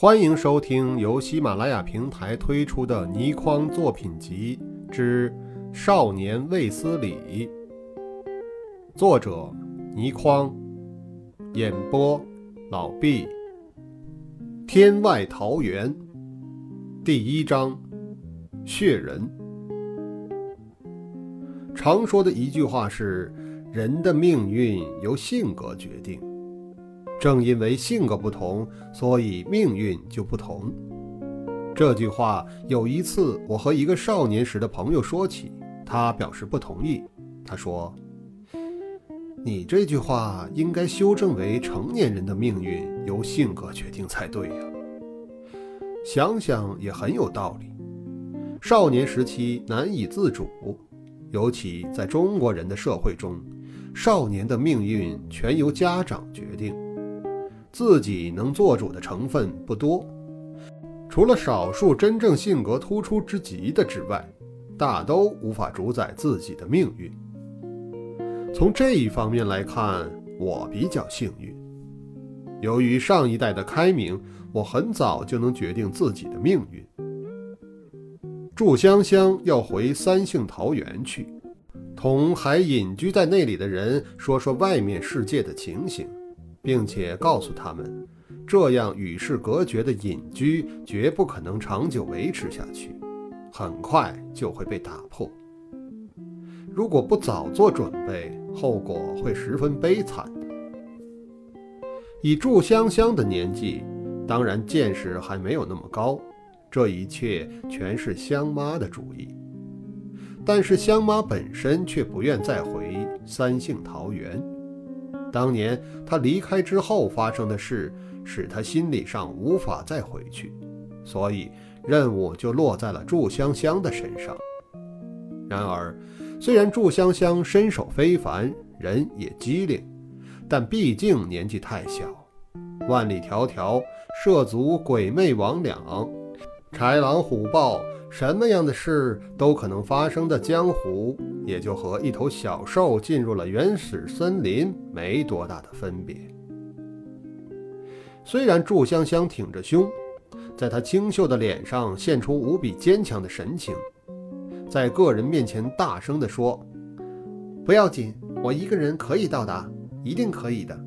欢迎收听由喜马拉雅平台推出的《倪匡作品集之少年卫斯理》，作者倪匡，演播老毕。天外桃源，第一章，血人。常说的一句话是：人的命运由性格决定。正因为性格不同，所以命运就不同。这句话有一次我和一个少年时的朋友说起，他表示不同意。他说：“你这句话应该修正为成年人的命运由性格决定才对呀。”想想也很有道理。少年时期难以自主，尤其在中国人的社会中，少年的命运全由家长决定。自己能做主的成分不多，除了少数真正性格突出之极的之外，大都无法主宰自己的命运。从这一方面来看，我比较幸运。由于上一代的开明，我很早就能决定自己的命运。祝香香要回三杏桃园去，同还隐居在那里的人说说外面世界的情形。并且告诉他们，这样与世隔绝的隐居绝不可能长久维持下去，很快就会被打破。如果不早做准备，后果会十分悲惨的。以祝香香的年纪，当然见识还没有那么高，这一切全是香妈的主意。但是香妈本身却不愿再回三杏桃园。当年他离开之后发生的事，使他心理上无法再回去，所以任务就落在了祝香香的身上。然而，虽然祝香香身手非凡，人也机灵，但毕竟年纪太小。万里迢迢涉足鬼魅魍魉、豺狼虎豹。什么样的事都可能发生的江湖，也就和一头小兽进入了原始森林没多大的分别。虽然祝香香挺着胸，在她清秀的脸上现出无比坚强的神情，在个人面前大声地说：“不要紧，我一个人可以到达，一定可以的。”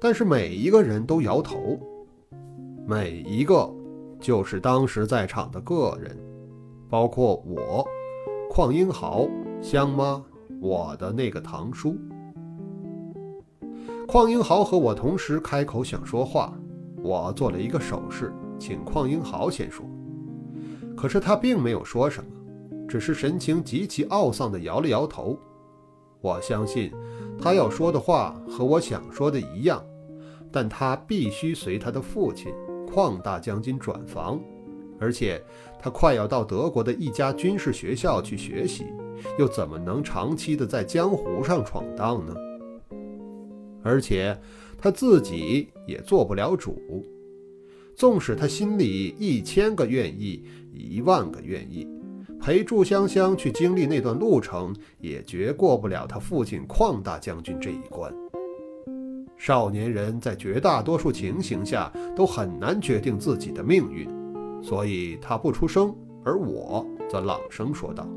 但是每一个人都摇头，每一个。就是当时在场的个人，包括我、邝英豪、香妈、我的那个堂叔。邝英豪和我同时开口想说话，我做了一个手势，请邝英豪先说。可是他并没有说什么，只是神情极其懊丧地摇了摇头。我相信他要说的话和我想说的一样，但他必须随他的父亲。邝大将军转房，而且他快要到德国的一家军事学校去学习，又怎么能长期的在江湖上闯荡呢？而且他自己也做不了主，纵使他心里一千个愿意，一万个愿意，陪祝香香去经历那段路程，也绝过不了他父亲邝大将军这一关。少年人在绝大多数情形下都很难决定自己的命运，所以他不出声，而我则朗声说道：“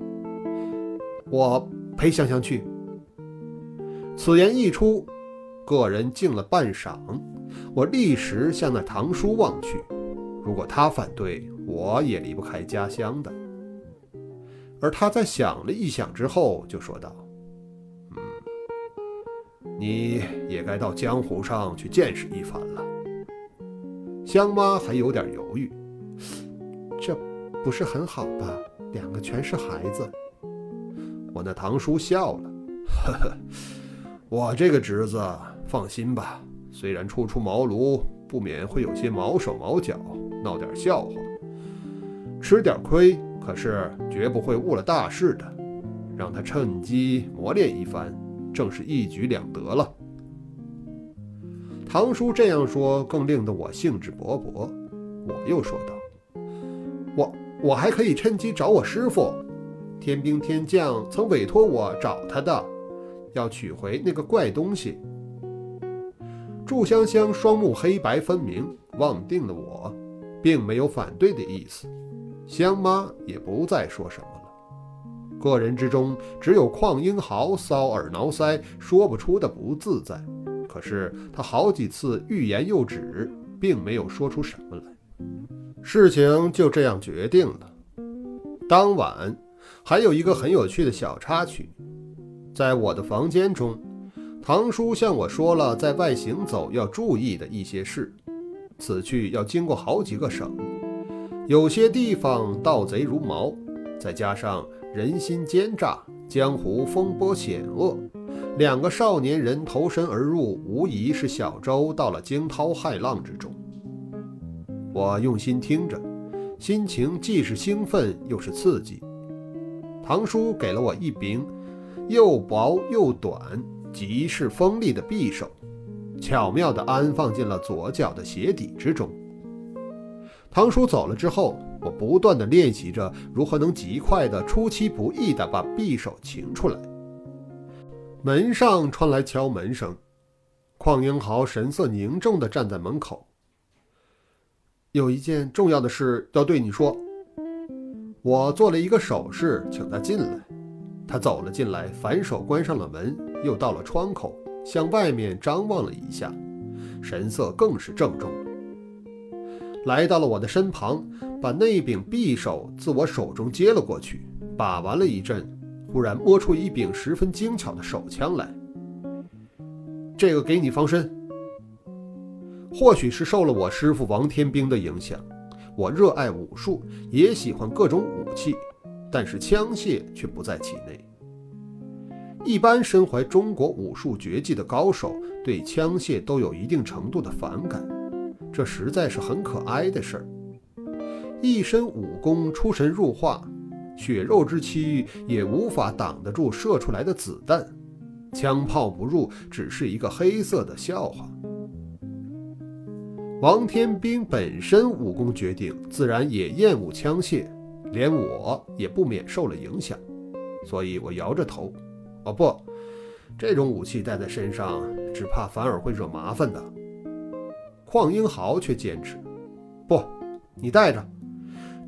我陪香香去。”此言一出，个人静了半晌，我立时向那堂叔望去。如果他反对，我也离不开家乡的。而他在想了一想之后，就说道。你也该到江湖上去见识一番了。香妈还有点犹豫，这不是很好吧？两个全是孩子。我那堂叔笑了，呵呵，我这个侄子放心吧，虽然初出茅庐，不免会有些毛手毛脚，闹点笑话，吃点亏，可是绝不会误了大事的。让他趁机磨练一番。正是一举两得了。堂叔这样说，更令得我兴致勃勃。我又说道：“我我还可以趁机找我师傅，天兵天将曾委托我找他的，要取回那个怪东西。”祝香香双目黑白分明，望定的我，并没有反对的意思。香妈也不再说什么。个人之中，只有邝英豪搔耳挠腮，说不出的不自在。可是他好几次欲言又止，并没有说出什么来。事情就这样决定了。当晚还有一个很有趣的小插曲，在我的房间中，堂叔向我说了在外行走要注意的一些事。此去要经过好几个省，有些地方盗贼如毛，再加上人心奸诈，江湖风波险恶，两个少年人投身而入，无疑是小舟到了惊涛骇浪之中。我用心听着，心情既是兴奋又是刺激。堂叔给了我一柄又薄又短、极是锋利的匕首。巧妙地安放进了左脚的鞋底之中。堂叔走了之后，我不断地练习着如何能极快地、出其不意地把匕首擎出来。门上传来敲门声，邝英豪神色凝重地站在门口。有一件重要的事要对你说。我做了一个手势，请他进来。他走了进来，反手关上了门，又到了窗口。向外面张望了一下，神色更是郑重。来到了我的身旁，把那柄匕首自我手中接了过去，把玩了一阵，忽然摸出一柄十分精巧的手枪来。这个给你防身。或许是受了我师傅王天兵的影响，我热爱武术，也喜欢各种武器，但是枪械却不在其内。一般身怀中国武术绝技的高手，对枪械都有一定程度的反感，这实在是很可哀的事儿。一身武功出神入化，血肉之躯也无法挡得住射出来的子弹，枪炮不入只是一个黑色的笑话。王天兵本身武功绝顶，自然也厌恶枪械，连我也不免受了影响，所以我摇着头。哦不，这种武器带在身上，只怕反而会惹麻烦的。邝英豪却坚持，不，你带着，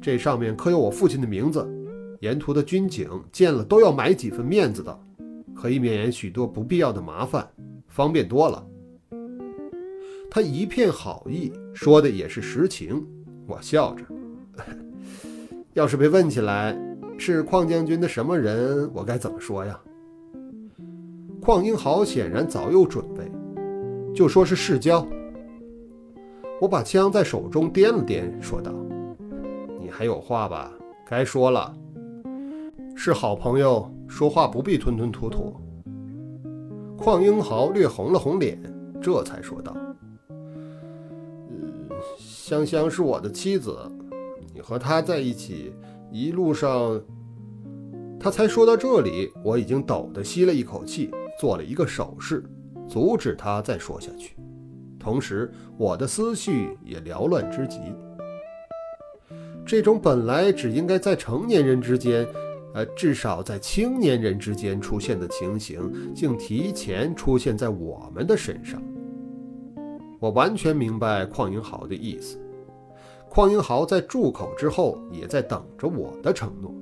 这上面刻有我父亲的名字，沿途的军警见了都要买几分面子的，可以免许多不必要的麻烦，方便多了。他一片好意，说的也是实情。我笑着，要是被问起来是邝将军的什么人，我该怎么说呀？邝英豪显然早有准备，就说是世交。我把枪在手中掂了掂，说道：“还有话吧？该说了。是好朋友，说话不必吞吞吐吐。”邝英豪略红了红脸，这才说道：“香香是我的妻子，你和她在一起，一路上……”他才说到这里，我已经抖地吸了一口气。做了一个手势，阻止他再说下去。同时，我的思绪也缭乱之极。这种本来只应该在成年人之间，呃，至少在青年人之间出现的情形，竟提前出现在我们的身上。我完全明白邝英豪的意思。邝英豪在住口之后，也在等着我的承诺。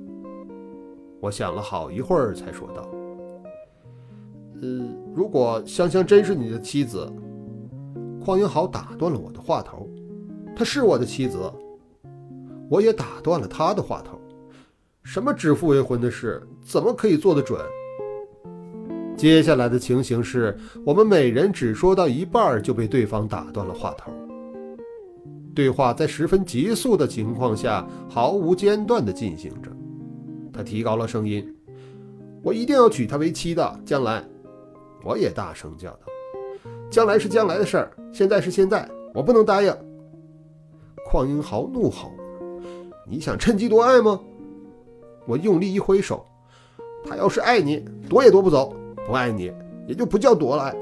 我想了好一会儿，才说道。呃，如果香香真是你的妻子，邝英豪打断了我的话头。她是我的妻子，我也打断了他的话头。什么指腹为婚的事，怎么可以做得准？接下来的情形是我们每人只说到一半，就被对方打断了话头。对话在十分急速的情况下，毫无间断地进行着。他提高了声音：“我一定要娶她为妻的，将来。”我也大声叫道：“将来是将来的事儿，现在是现在，我不能答应。”邝英豪怒吼：“你想趁机夺爱吗？”我用力一挥手：“他要是爱你，夺也夺不走；不爱你，也就不叫夺了爱。”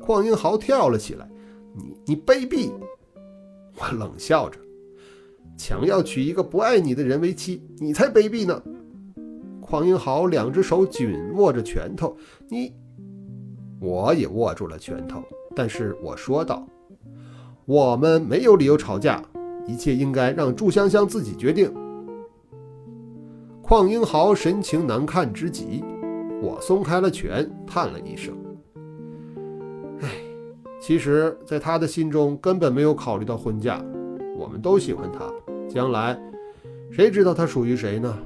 邝英豪跳了起来：“你你卑鄙！” 我冷笑着：“强要娶一个不爱你的人为妻，你才卑鄙呢！”邝英豪两只手紧握着拳头，你，我也握住了拳头。但是我说道：“我们没有理由吵架，一切应该让祝香香自己决定。邝英豪神情难看之极，我松开了拳，叹了一声：“唉，其实，在他的心中根本没有考虑到婚嫁。我们都喜欢他，将来谁知道他属于谁呢？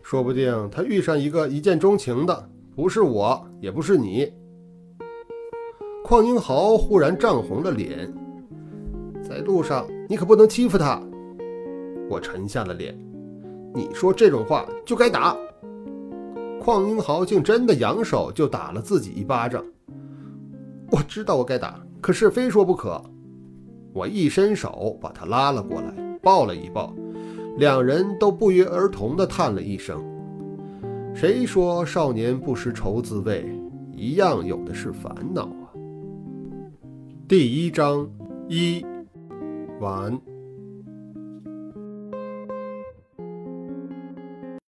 说不定他遇上一个一见钟情的，不是我，也不是你。”邝英豪忽然涨红了脸，在路上你可不能欺负他。我沉下了脸，你说这种话就该打。邝英豪竟真的扬手就打了自己一巴掌。我知道我该打，可是非说不可。我一伸手把他拉了过来，抱了一抱，两人都不约而同地叹了一声。谁说少年不识愁滋味，一样有的是烦恼啊。第一章一，晚。